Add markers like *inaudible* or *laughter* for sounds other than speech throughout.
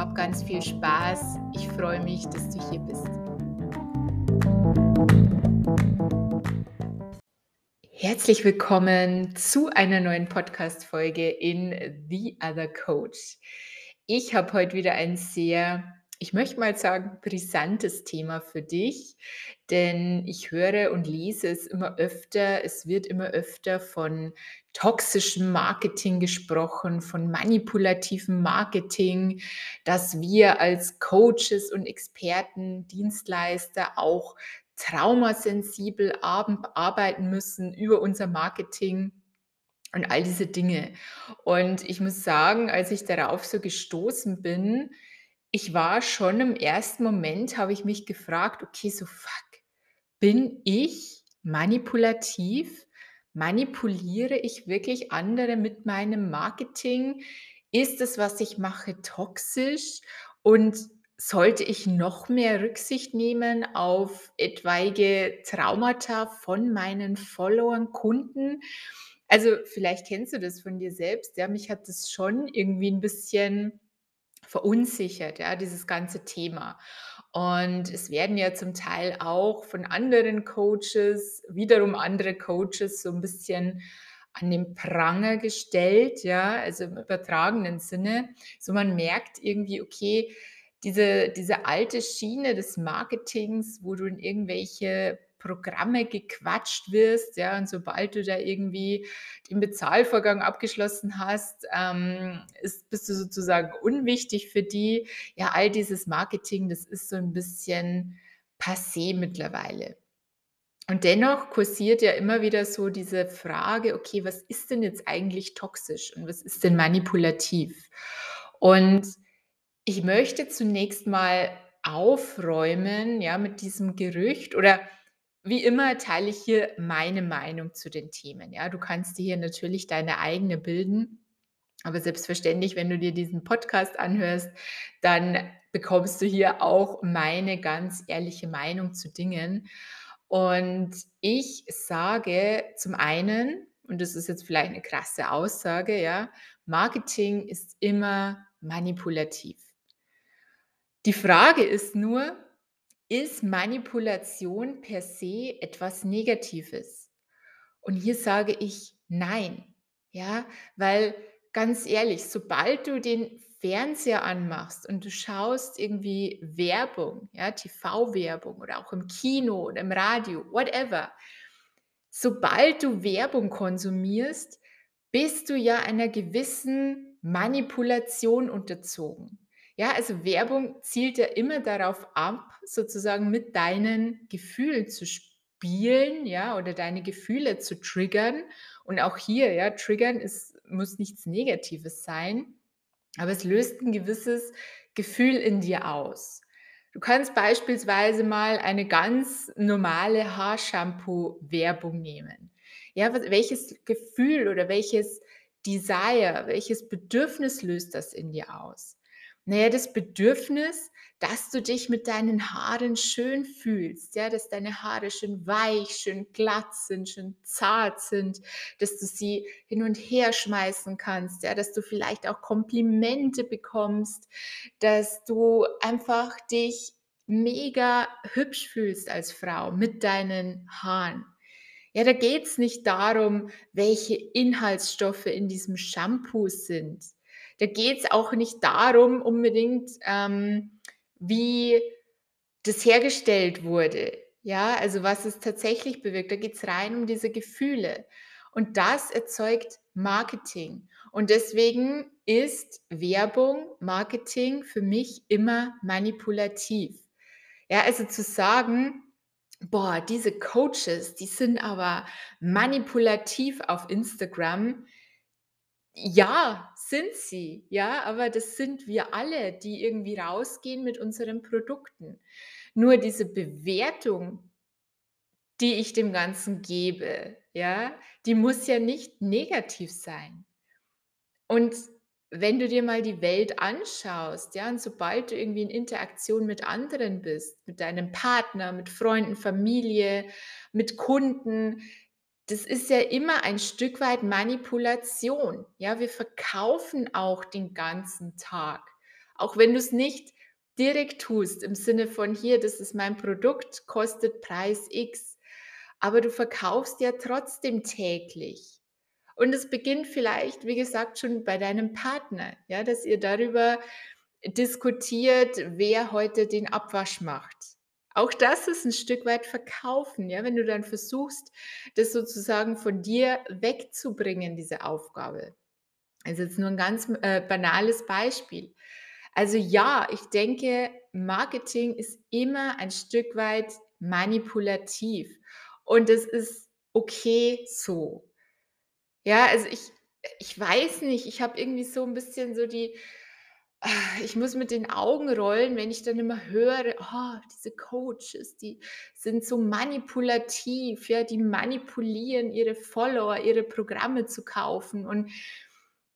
Hab ganz viel Spaß. Ich freue mich, dass du hier bist. Herzlich willkommen zu einer neuen Podcast-Folge in The Other Coach. Ich habe heute wieder ein sehr, ich möchte mal sagen, brisantes Thema für dich, denn ich höre und lese es immer öfter, es wird immer öfter von toxischem Marketing gesprochen, von manipulativem Marketing, dass wir als Coaches und Experten, Dienstleister auch traumasensibel arbeiten müssen über unser Marketing und all diese Dinge. Und ich muss sagen, als ich darauf so gestoßen bin, ich war schon im ersten Moment, habe ich mich gefragt, okay, so fuck, bin ich manipulativ? Manipuliere ich wirklich andere mit meinem Marketing? Ist das, was ich mache, toxisch? Und sollte ich noch mehr Rücksicht nehmen auf etwaige Traumata von meinen Followern, Kunden? Also, vielleicht kennst du das von dir selbst, ja? Mich hat das schon irgendwie ein bisschen verunsichert, ja, dieses ganze Thema. Und es werden ja zum Teil auch von anderen Coaches, wiederum andere Coaches so ein bisschen an den Pranger gestellt, ja, also im übertragenen Sinne. So man merkt irgendwie, okay, diese diese alte Schiene des Marketings, wo du in irgendwelche Programme gequatscht wirst, ja, und sobald du da irgendwie den Bezahlvorgang abgeschlossen hast, ähm, ist, bist du sozusagen unwichtig für die. Ja, all dieses Marketing, das ist so ein bisschen passé mittlerweile. Und dennoch kursiert ja immer wieder so diese Frage, okay, was ist denn jetzt eigentlich toxisch und was ist denn manipulativ? Und ich möchte zunächst mal aufräumen, ja, mit diesem Gerücht oder wie immer teile ich hier meine Meinung zu den Themen. Ja, du kannst dir hier natürlich deine eigene bilden. Aber selbstverständlich, wenn du dir diesen Podcast anhörst, dann bekommst du hier auch meine ganz ehrliche Meinung zu Dingen. Und ich sage zum einen, und das ist jetzt vielleicht eine krasse Aussage, ja, Marketing ist immer manipulativ. Die Frage ist nur, ist Manipulation per se etwas Negatives? Und hier sage ich nein. Ja, weil ganz ehrlich, sobald du den Fernseher anmachst und du schaust irgendwie Werbung, ja, TV-Werbung oder auch im Kino oder im Radio, whatever, sobald du Werbung konsumierst, bist du ja einer gewissen Manipulation unterzogen. Ja, also Werbung zielt ja immer darauf ab, sozusagen mit deinen Gefühlen zu spielen, ja, oder deine Gefühle zu triggern. Und auch hier, ja, triggern ist, muss nichts Negatives sein, aber es löst ein gewisses Gefühl in dir aus. Du kannst beispielsweise mal eine ganz normale Haarshampoo-Werbung nehmen. Ja, welches Gefühl oder welches Desire, welches Bedürfnis löst das in dir aus? Naja, das Bedürfnis, dass du dich mit deinen Haaren schön fühlst, ja, dass deine Haare schön weich, schön glatt sind, schön zart sind, dass du sie hin und her schmeißen kannst, ja, dass du vielleicht auch Komplimente bekommst, dass du einfach dich mega hübsch fühlst als Frau mit deinen Haaren. Ja, da geht es nicht darum, welche Inhaltsstoffe in diesem Shampoo sind. Da geht es auch nicht darum unbedingt, ähm, wie das hergestellt wurde. Ja, also was es tatsächlich bewirkt. Da geht es rein um diese Gefühle. Und das erzeugt Marketing. Und deswegen ist Werbung, Marketing für mich immer manipulativ. Ja, also zu sagen, boah, diese Coaches, die sind aber manipulativ auf Instagram. Ja, sind sie, ja, aber das sind wir alle, die irgendwie rausgehen mit unseren Produkten. Nur diese Bewertung, die ich dem Ganzen gebe, ja, die muss ja nicht negativ sein. Und wenn du dir mal die Welt anschaust, ja, und sobald du irgendwie in Interaktion mit anderen bist, mit deinem Partner, mit Freunden, Familie, mit Kunden, das ist ja immer ein Stück weit Manipulation. Ja, wir verkaufen auch den ganzen Tag. Auch wenn du es nicht direkt tust, im Sinne von hier, das ist mein Produkt, kostet Preis X. Aber du verkaufst ja trotzdem täglich. Und es beginnt vielleicht, wie gesagt, schon bei deinem Partner, ja, dass ihr darüber diskutiert, wer heute den Abwasch macht. Auch das ist ein Stück weit Verkaufen, ja, wenn du dann versuchst, das sozusagen von dir wegzubringen, diese Aufgabe. Also jetzt nur ein ganz äh, banales Beispiel. Also ja, ich denke, Marketing ist immer ein Stück weit manipulativ und es ist okay so. Ja, also ich ich weiß nicht, ich habe irgendwie so 'n bisschen so die ich muss mit den Augen rollen, wenn ich dann immer höre: „Oh, diese Coaches, die sind so manipulativ, ja, die manipulieren ihre Follower, ihre Programme zu kaufen.“ Und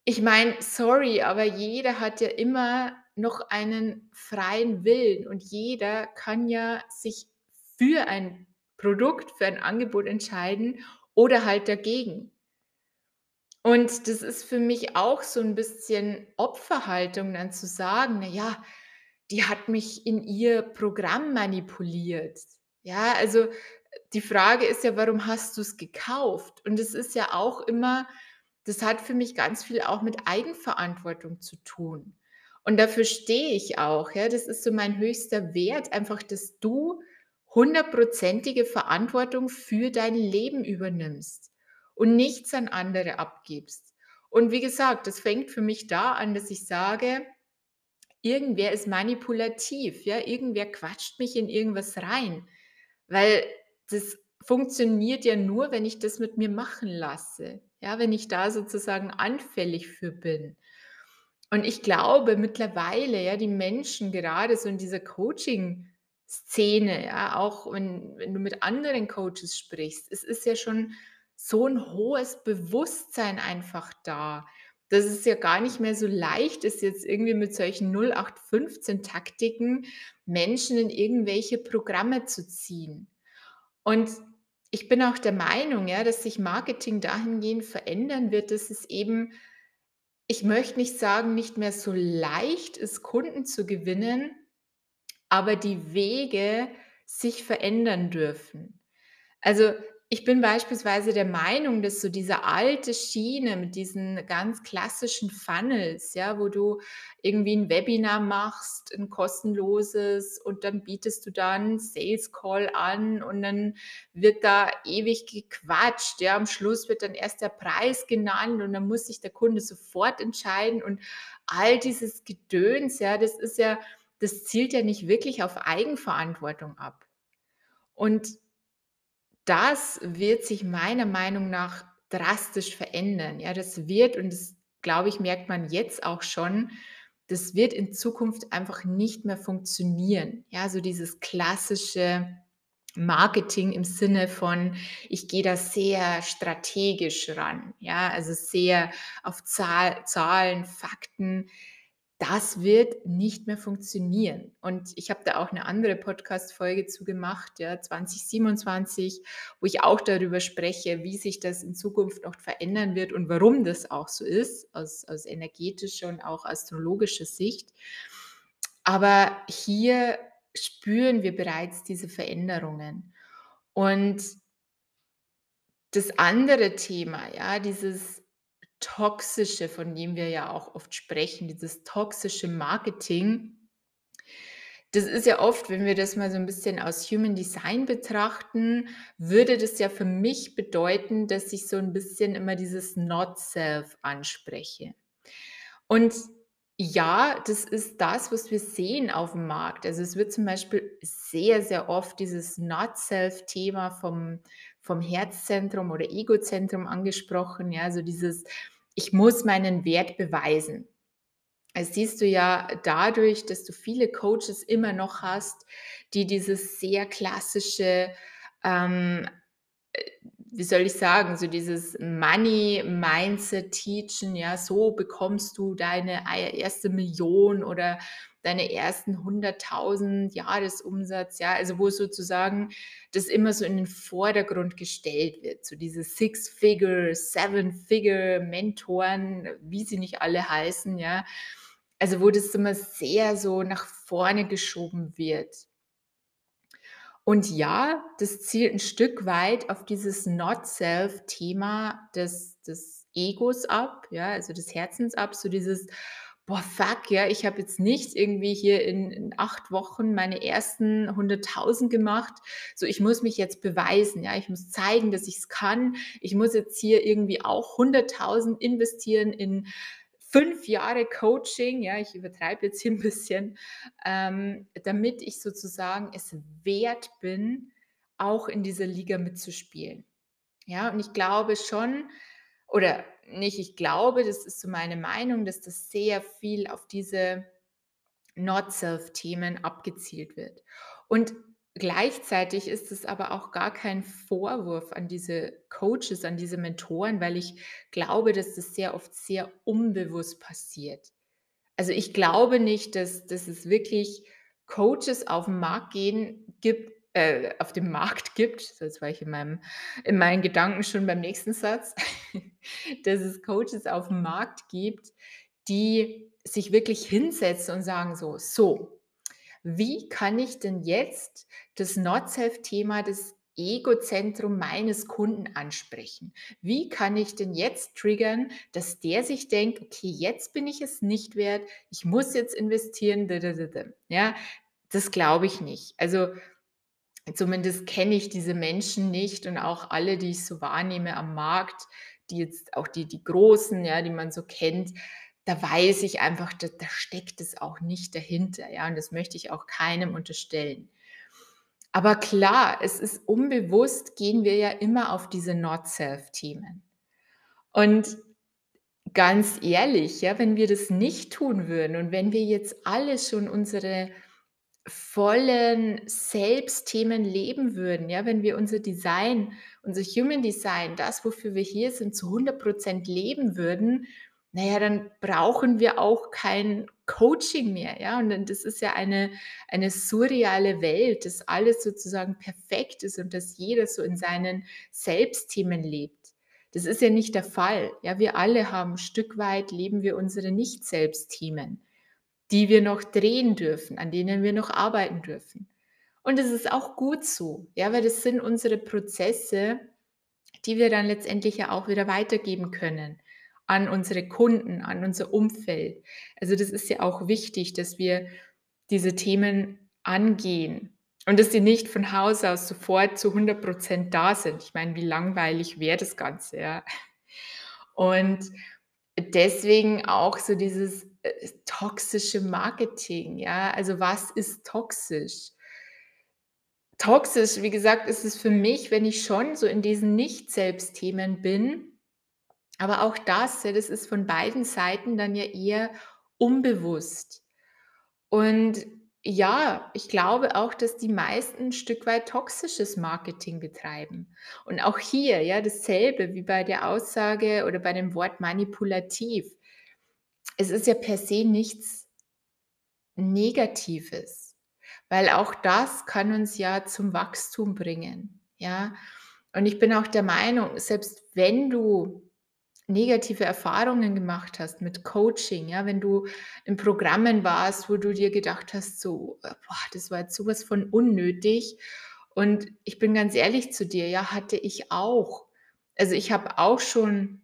ich meine, sorry, aber jeder hat ja immer noch einen freien Willen und jeder kann ja sich für ein Produkt, für ein Angebot entscheiden oder halt dagegen. Und das ist für mich auch so 'n bisschen Opferhaltung, dann zu sagen: „Na ja, die hat mich in ihr Programm manipuliert.“ Ja, also, die Frage ist ja: „Warum hast du's gekauft?“ Und es ist ja auch immer das hat für mich ganz viel auch mit Eigenverantwortung zu tun. Und dafür stehe ich auch, ja. Das ist so mein höchster Wert, einfach, dass du hundertprozentige Verantwortung für dein Leben übernimmst und nichts an andere abgibst. Und wie gesagt, das fängt für mich da an, dass ich sage: „Irgendwer ist manipulativ, ja, irgendwer quatscht mich in irgendwas rein“, weil das funktioniert ja nur, wenn ich das mit mir machen lasse, ja, wenn ich da sozusagen anfällig für bin. Und ich glaube mittlerweile, ja, die Menschen gerade so in dieser Coaching-Szene, ja, auch wenn wenn du mit anderen Coaches sprichst, es ist ja schon so 'n hohes Bewusstsein einfach da, dass es ja gar nicht mehr so leicht ist, jetzt irgendwie mit solchen 0815 Taktiken Menschen in irgendwelche Programme zu ziehen. Und ich bin auch der Meinung, ja, dass sich Marketing dahingehend verändern wird, dass es eben ich möchte nicht sagen, nicht mehr so leicht ist, Kunden zu gewinnen, aber die Wege sich verändern dürfen. Also, ich bin beispielsweise der Meinung, dass so diese alte Schiene mit diesen ganz klassischen Funnels, ja, wo du irgendwie 'n Webinar machst, 'n kostenloses und dann bietest du da 'n Sales Call an und dann wird da ewig gequatscht, ja. Am Schluss wird dann erst der Preis genannt und dann muss sich der Kunde sofort entscheiden und all dieses Gedöns, ja, das ist ja das zielt ja nicht wirklich auf Eigenverantwortung ab. Und das wird sich meiner Meinung nach drastisch verändern. Ja, das wird und das, glaube ich, merkt man jetzt auch schon, das wird in Zukunft einfach nicht mehr funktionieren. Ja, so dieses klassische Marketing im Sinne von, ich gehe da sehr strategisch ran, ja, also sehr auf Zahl Zahlen, Fakten. Das wird nicht mehr funktionieren. Und ich habe da auch 'ne andere Podcast-Folge zu gemacht, ja, 2027, wo ich auch darüber spreche, wie sich das in Zukunft noch verändern wird und warum das auch so ist, aus aus energetischer und auch astrologischer Sicht. Aber hier spüren wir bereits diese Veränderungen. Und das andere Thema, ja, dieses Toxische, von dem wir ja auch oft sprechen, dieses toxische Marketing, das ist ja oft, wenn wir das mal so ein bisschen aus Human Design betrachten, würde das ja für mich bedeuten, dass ich so ein bisschen immer dieses Not Self anspreche. Und ja, das ist das, was wir sehen auf dem Markt. Also, es wird zum Beispiel sehr, sehr oft dieses Not-Self-Thema vom vom Herzzentrum oder Egozentrum angesprochen, ja, so dieses: „Ich muss meinen Wert beweisen.“ Das siehst du ja dadurch, dass du viele Coaches immer noch hast, die dieses sehr klassische, ähm wie soll ich sagen, so dieses Money-Mindset teachen, ja, so bekommst du deine ei erste Million oder deine ersten 100.000 Jahresumsatz, ja, also wo sozusagen das immer so in den Vordergrund gestellt wird, so diese Six-Figure, Seven-Figure-Mentoren, wie sie nicht alle heißen, ja. Also, wo das immer sehr so nach vorne geschoben wird. Und ja, das zielt ein Stück weit auf dieses Not-Self-Thema des des Egos ab, ja, also des Herzens ab, so dieses: „Boah, fuck, ja, ich habe jetzt nicht irgendwie hier in in 8 Wochen meine ersten 100.000 gemacht. So, ich muss mich jetzt beweisen, ja? Ich muss zeigen, dass ich es kann. Ich muss jetzt hier irgendwie auch 100.000 investieren in 5 Jahre Coaching“, ja, ich übertreibe jetzt hier ein bisschen, ähm, damit ich sozusagen es wert bin, auch in dieser Liga mitzuspielen. Ja, und ich glaube schon oder nicht ich glaube, das ist so meine Meinung, dass das sehr viel auf diese Not-Self-Themen abgezielt wird. Und gleichzeitig ist es aber auch gar kein Vorwurf an diese Coaches, an diese Mentoren, weil ich glaube, dass das sehr oft sehr unbewusst passiert. Also, ich glaube nicht, dass dass es wirklich Coaches auf den Markt gehen gibt äh, auf dem Markt gibt, so jetzt war ich in meinem in meinen Gedanken schon beim nächsten Satz, *laughs* dass es Coaches auf dem Markt gibt, die sich wirklich hinsetzen und sagen so: „So, wie kann ich denn jetzt das Not-Self-Thema, das Egozentrum meines Kunden ansprechen? Wie kann ich denn jetzt triggern, dass der sich denkt: „Okay, jetzt bin ich es nicht wert, ich muss jetzt investieren“. Ja, das glaube ich nicht. Also, zumindest kenne ich diese Menschen nicht und auch alle, die ich so wahrnehme am Markt, die jetzt auch die die Großen, ja, die man so kennt, da weiß ich einfach, da da steckt es auch nicht dahinter, ja, und das möchte ich auch keinem unterstellen. Aber klar, es ist unbewusst gehen wir ja immer auf diese Not-Self-Themen. Und ganz ehrlich, ja, wenn wir das nicht tun würden und wenn wir jetzt alle schon unsere vollen Selbstthemen leben würden, ja, wenn wir unser Design, unser Human Design, das, wofür wir hier sind, zu 100% leben würden, na ja, dann brauchen wir auch kein Coaching mehr, ja? Und das ist ja eine eine surreale Welt, dass alles sozusagen perfekt ist und dass jeder so in seinen Selbstthemen lebt. Das ist ja nicht der Fall. Ja, wir alle haben Stück weit leben wir unsere Nicht-Selbstthemen die wir noch drehen dürfen, an denen wir noch arbeiten dürfen. Und es ist auch gut so, ja, weil das sind unsere Prozesse, die wir dann letztendlich ja auch wieder weitergeben können an unsere Kunden, an unser Umfeld. Also das ist ja auch wichtig, dass wir diese Themen angehen und dass sie nicht von Haus aus sofort zu 100% da sind. Ich meine, wie langweilig wäre das Ganze, ja? Und deswegen auch so dieses äh, toxische Marketing, ja? Also, was ist toxisch? Toxisch, wie gesagt, ist es für mich, wenn ich schon so in diesen Nicht-Selbst-Themen bin, aber auch das, ja, das ist von beiden Seiten dann ja eher unbewusst. Und ja, ich glaube auch, dass die meisten 'n Stück weit toxisches Marketing betreiben. Und auch hier, ja, dasselbe wie bei der Aussage oder bei dem Wort manipulativ. Es ist ja per se nichts Negatives, weil auch das kann uns ja zum Wachstum bringen, ja? Und ich bin auch der Meinung, selbst wenn du negative Erfahrungen gemacht hast mit Coaching, ja, wenn du in Programmen warst, wo du dir gedacht hast, so, äh, boah, das war jetzt sowas von unnötig. Und ich bin ganz ehrlich zu dir, ja, hatte ich auch. Also ich habe auch schon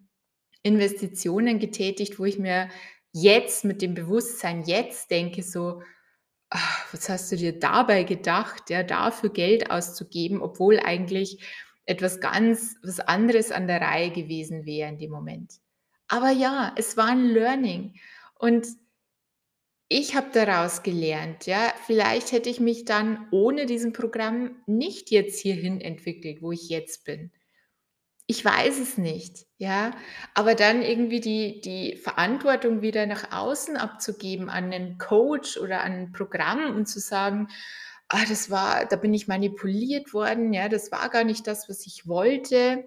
Investitionen getätigt, wo ich mir jetzt mit dem Bewusstsein jetzt denke so: „Ach, was hast du dir dabei gedacht, ja, dafür Geld auszugeben, obwohl eigentlich etwas ganz was anderes an der Reihe gewesen wäre in dem Moment?“ Aber ja, es war 'n Learning und ich habe daraus gelernt, ja. Vielleicht hätte ich mich dann ohne diesem Programm nicht jetzt hierhin entwickelt, wo ich jetzt bin. Ich weiß es nicht, ja, aber dann irgendwie die die Verantwortung wieder nach außen abzugeben an 'nen Coach oder an 'n Programm und zu sagen: „Ah, das war da bin ich manipuliert worden, ja, das war gar nicht das, was ich wollte.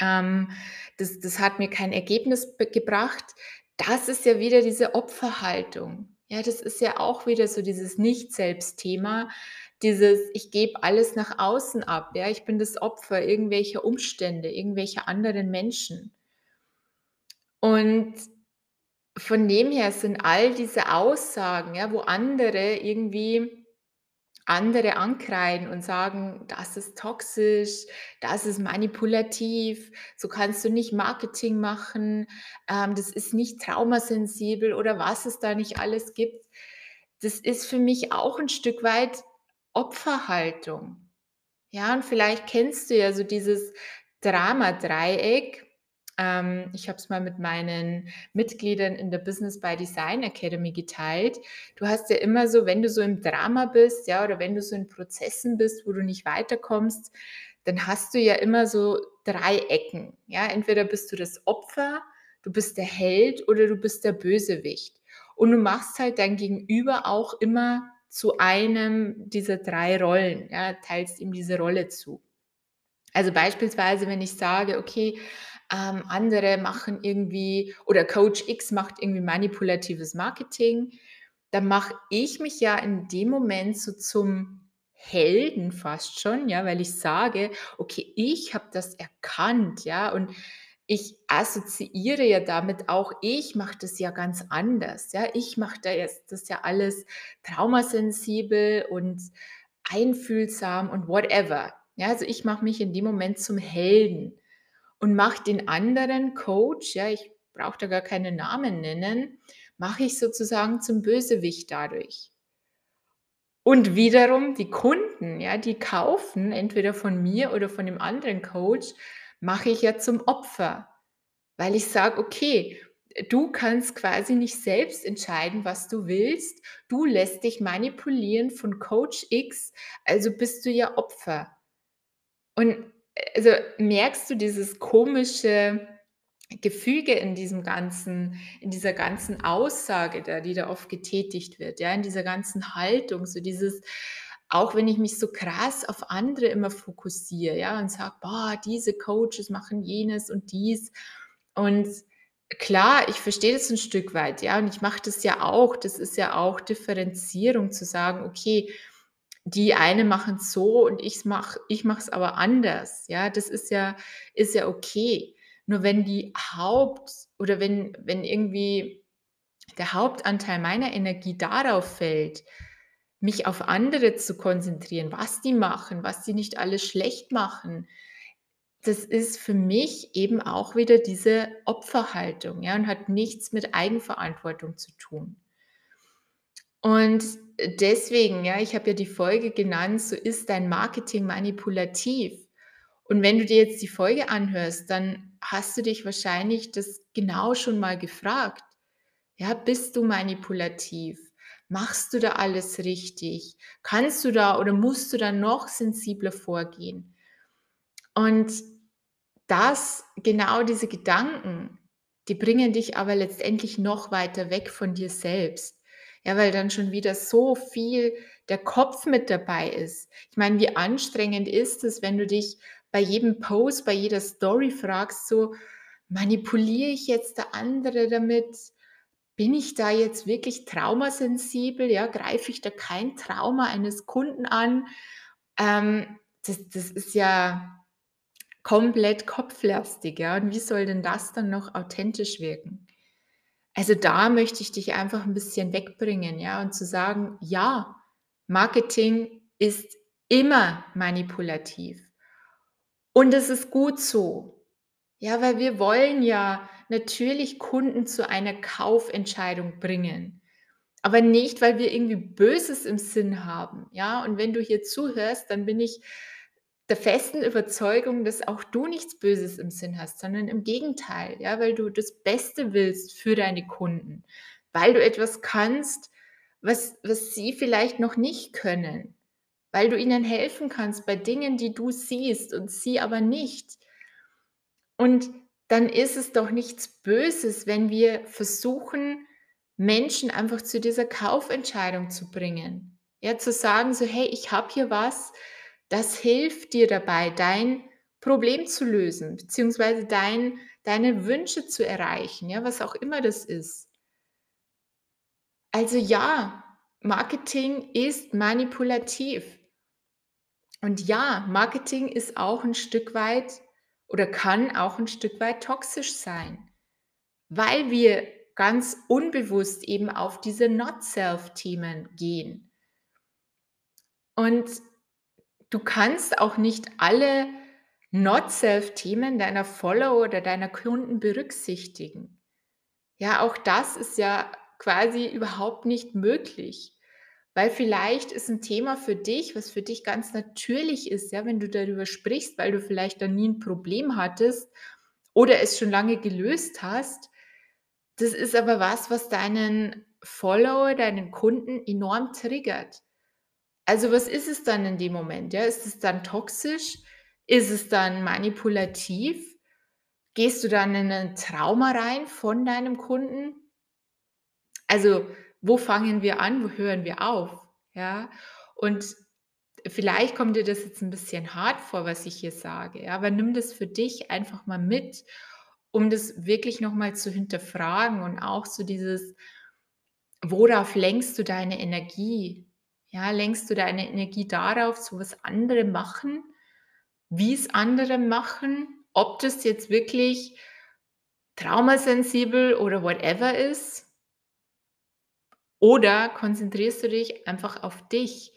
Ähm, das das hat mir kein Ergebnis gebracht.“ Das ist ja wieder diese Opferhaltung. Ja, das ist ja auch wieder so dieses Nicht-Selbst-Thema, dieses: „Ich gebe alles nach außen ab, ja, ich bin das Opfer irgendwelcher Umstände, irgendwelcher anderen Menschen.“ Und von dem her sind all diese Aussagen, ja, wo andere irgendwie andere ankreiden und sagen: „Das ist toxisch, das ist manipulativ, so kannst du nicht Marketing machen, ähm, das ist nicht traumasensibel“ oder was es da nicht alles gibt. Das ist für mich auch 'n Stück weit Opferhaltung. Ja, und vielleicht kennst du ja so dieses Dramadreieck. Ähm, ich habe es mal mit meinen Mitgliedern in der Business by Design Academy geteilt. Du hast ja immer so wenn du so im Drama bist, ja, oder wenn du so in Prozessen bist, wo du nicht weiterkommst, dann hast du ja immer so 3 Ecken, ja? Entweder bist du das Opfer, du bist der Held oder du bist der Bösewicht. Und du machst halt dein Gegenüber auch immer zu einem dieser 3 Rollen, ja, teilst ihm diese Rolle zu. Also, beispielsweise, wenn ich sage: „Okay, ähm, andere machen irgendwie oder Coach X macht irgendwie manipulatives Marketing“, dann mache ich mich ja in dem Moment so zum Helden fast schon, ja, weil ich sage: „Okay, ich habe das erkannt“, ja, und ich assoziiere ja damit auch, ich mache das ja ganz anders, ja? Ich mache da jetzt das ja alles traumasensibel und einfühlsam und whatever. Ja, also, ich mache mich in dem Moment zum Helden und mache den anderen Coach, ja, ich brauche da gar keine Namen nennen, mache ich sozusagen zum Bösewicht dadurch. Und wiederum die Kunden, ja, die kaufen entweder von mir oder von dem anderen Coach, mache ich ja zum Opfer, weil ich sage: „Okay, du kannst quasi nicht selbst entscheiden, was du willst. Du lässt dich manipulieren von Coach X, also bist du ja Opfer.“ Und, also, merkst du dieses komische Gefüge in diesem ganzen in dieser ganzen Aussage da, die da oft getätigt wird, ja, in dieser ganzen Haltung, so dieses auch wenn ich mich so krass auf andere immer fokussiere, ja, und sage: „Boah, diese Coaches machen jenes und dies.“ Und klar, ich verstehe das 'n Stück weit, ja, und ich mache das ja auch. Das ist ja auch Differenzierung zu sagen: „Okay, die eine machen's so und ich's mache ich es aber anders“, ja? Das ist ja ist ja okay. Nur wenn die Haupt oder wenn wenn irgendwie der Hauptanteil meiner Energie darauf fällt, mich auf andere zu konzentrieren, was die machen, was die nicht alles schlecht machen, das ist für mich eben auch wieder diese Opferhaltung, ja, und hat nichts mit Eigenverantwortung zu tun. Und deswegen, ja, ich habe ja die Folge genannt: „So ist dein Marketing manipulativ?“ Und wenn du dir jetzt die Folge anhörst, dann hast du dich wahrscheinlich das genau schon mal gefragt. Ja, bist du manipulativ? Machst du da alles richtig? Kannst du da oder musst du da noch sensibler vorgehen? Und das genau diese Gedanken, die bringen dich aber letztendlich noch weiter weg von dir selbst. Ja, weil dann schon wieder so viel der Kopf mit dabei ist. Ich meine, wie anstrengend ist es, wenn du dich bei jedem Post, bei jeder Story fragst so: „Manipuliere ich jetzt der andere damit? Bin ich da jetzt wirklich traumasensibel, ja? Greife ich da kein Trauma eines Kunden an?“ Ähm, das das ist ja komplett kopflastig, ja, und wie soll denn das dann noch authentisch wirken? Also, da möchte ich dich einfach 'n bisschen wegbringen, ja, und zu sagen: „Ja, Marketing ist immer manipulativ.“ Und das ist gut so. Ja, weil wir wollen ja natürlich Kunden zu einer Kaufentscheidung bringen. Aber nicht, weil wir irgendwie Böses im Sinn haben, ja? Und wenn du hier zuhörst, dann bin ich der festen Überzeugung, dass auch du nichts Böses im Sinn hast, sondern im Gegenteil, ja, weil du das Beste willst für deine Kunden, weil du etwas kannst, was, was sie vielleicht noch nicht können, weil du ihnen helfen kannst bei Dingen, die du siehst und sie aber nicht. Und dann ist es doch nichts Böses, wenn wir versuchen, Menschen einfach zu dieser Kaufentscheidung zu bringen. Ja, zu sagen so, hey, ich habe hier was, das hilft dir dabei, dein Problem zu lösen, beziehungsweise dein, deine Wünsche zu erreichen, ja, was auch immer das ist. Also ja, Marketing ist manipulativ. Und ja, Marketing ist auch ein Stück weit oder kann auch ein Stück weit toxisch sein, weil wir ganz unbewusst eben auf diese Not-Self-Themen gehen. Und du kannst auch nicht alle Not-Self-Themen deiner Follower oder deiner Kunden berücksichtigen. Ja, auch das ist ja quasi überhaupt nicht möglich. Weil vielleicht ist ein Thema für dich, was für dich ganz natürlich ist, ja, wenn du darüber sprichst, weil du vielleicht dann nie ein Problem hattest oder es schon lange gelöst hast. Das ist aber was, was deinen Follower, deinen Kunden enorm triggert. Also, was ist es dann in dem Moment? Ja, ist es dann toxisch? Ist es dann manipulativ? Gehst du dann in ein Trauma rein von deinem Kunden? Also, wo fangen wir an? Wo hören wir auf? Ja, und vielleicht kommt dir das jetzt ein bisschen hart vor, was ich hier sage, ja, aber nimm das für dich einfach mal mit, um das wirklich noch mal zu hinterfragen und auch so dieses worauf lenkst du deine Energie? Ja, lenkst du deine Energie darauf, so was andere machen, wie es andere machen, ob das jetzt wirklich traumasensibel oder whatever ist? Oder konzentrierst du dich einfach auf dich,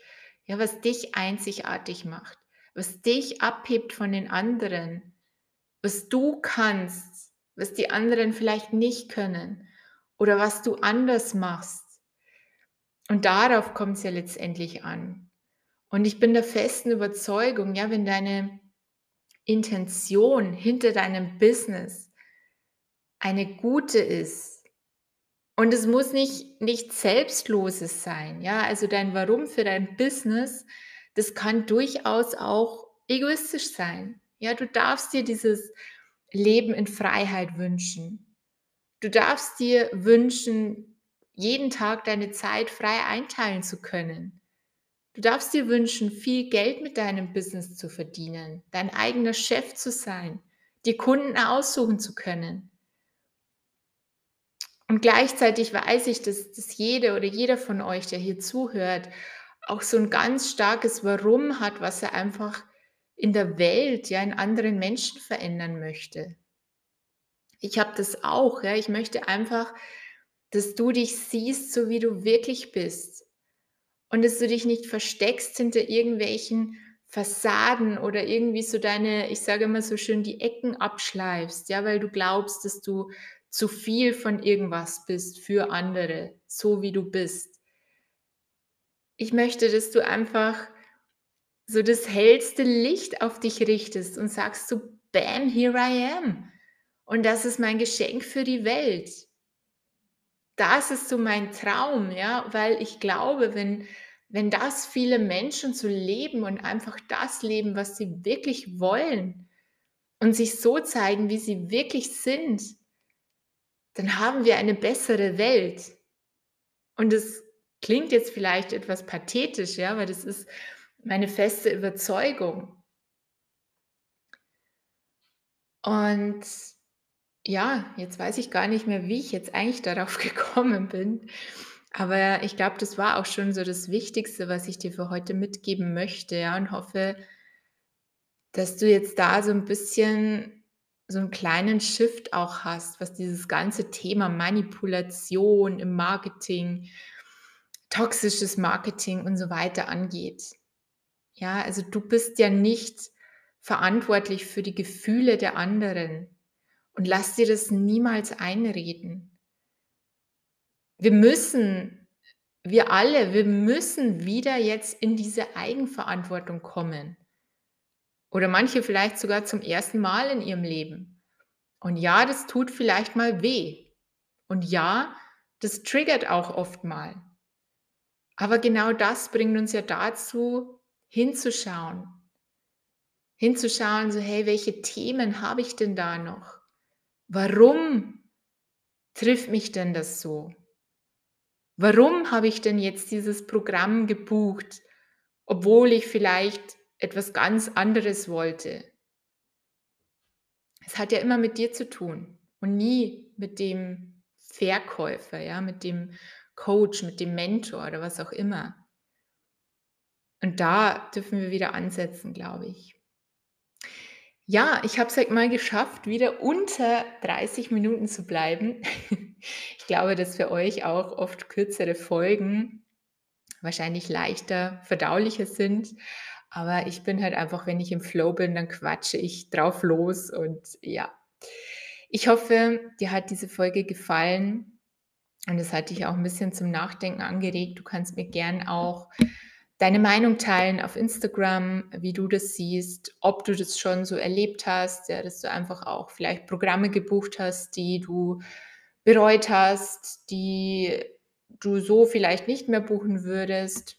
ja, was dich einzigartig macht, was dich abhebt von den anderen, was du kannst, was die anderen vielleicht nicht können oder was du anders machst. Und darauf kommt es ja letztendlich an. Und ich bin der festen Überzeugung, ja, wenn deine Intention hinter deinem Business eine gute ist, und es muss nicht nichts Selbstloses sein, ja? Also, dein Warum für dein Business, das kann durchaus auch egoistisch sein. Ja, du darfst dir dieses Leben in Freiheit wünschen. Du darfst dir wünschen, jeden Tag deine Zeit frei einteilen zu können. Du darfst dir wünschen, viel Geld mit deinem Business zu verdienen, dein eigener Chef zu sein, dir Kunden aussuchen zu können. Und gleichzeitig weiß ich, dass, dass jede oder jeder von euch, der hier zuhört, auch so ein ganz starkes Warum hat, was er einfach in der Welt, ja, in anderen Menschen verändern möchte. Ich habe das auch, ja. Ich möchte einfach dass du dich siehst, so wie du wirklich bist. Und dass du dich nicht versteckst hinter irgendwelchen Fassaden oder irgendwie so deine, ich sage immer so schön, die Ecken abschleifst, ja, weil du glaubst, dass du zu viel von irgendwas bist für andere, so wie du bist. Ich möchte, dass du einfach so das hellste Licht auf dich richtest und sagst so, bam, here I am. Und das ist mein Geschenk für die Welt das ist so mein Traum, ja, weil ich glaube, wenn, wenn das viele Menschen so leben und einfach das leben, was sie wirklich wollen und sich so zeigen, wie sie wirklich sind, dann haben wir eine bessere Welt. Und es klingt jetzt vielleicht etwas pathetisch, ja, weil das ist meine feste Überzeugung. Und ja, jetzt weiß ich gar nicht mehr, wie ich jetzt eigentlich darauf *laughs* gekommen bin. Aber ich glaube, das war auch schon so das Wichtigste, was ich dir für heute mitgeben möchte, ja, und hoffe, dass du jetzt da so ein bisschen so einen kleinen Shift auch hast, was dieses ganze Thema Manipulation im Marketing, toxisches Marketing und so weiter angeht. Ja, also du bist ja nicht verantwortlich für die Gefühle der anderen. Und lass dir das niemals einreden. Wir müssen, wir alle, wir müssen wieder jetzt in diese Eigenverantwortung kommen. Oder manche vielleicht sogar zum ersten Mal in ihrem Leben. Und ja, das tut vielleicht mal weh. Und ja, das triggert auch oft mal. Aber genau das bringt uns ja dazu, hinzuschauen. Hinzuschauen, so, hey, welche Themen habe ich denn da noch? Warum trifft mich denn das so? Warum habe ich denn jetzt dieses Programm gebucht, obwohl ich vielleicht etwas ganz anderes wollte? Es hat ja immer mit dir zu tun und nie mit dem Verkäufer, ja, mit dem Coach, mit dem Mentor oder was auch immer. Und da dürfen wir wieder ansetzen, glaube ich. Ja, ich habe es halt mal geschafft, wieder unter 30 Minuten zu bleiben. *laughs* Ich glaube, dass für euch auch oft kürzere Folgen wahrscheinlich leichter verdaulicher sind. Aber ich bin halt einfach, wenn ich im Flow bin, dann quatsche ich drauf los und ja. Ich hoffe, dir hat diese Folge gefallen und es hat dich auch ein bisschen zum Nachdenken angeregt. Du kannst mir gern auch deine Meinung teilen auf Instagram, wie du das siehst, ob du das schon so erlebt hast, ja, dass du einfach auch vielleicht Programme gebucht hast, die du bereut hast, die du so vielleicht nicht mehr buchen würdest.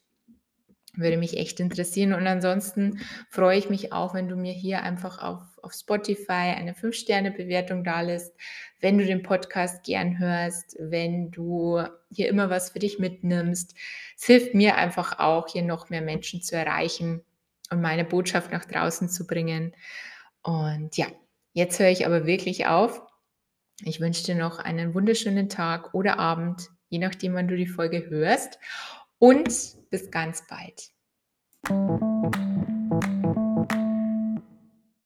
Würde mich echt interessieren. Und ansonsten freue ich mich auch, wenn du mir hier einfach auf, auf Spotify eine 5-Sterne-Bewertung da lässt, wenn du den Podcast gern hörst, wenn du hier immer was für dich mitnimmst. Es hilft mir einfach auch, hier noch mehr Menschen zu erreichen und meine Botschaft nach draußen zu bringen. Und ja, jetzt höre ich aber wirklich auf. Ich wünsche dir noch einen wunderschönen Tag oder Abend, je nachdem, wann du die Folge hörst und bis ganz bald.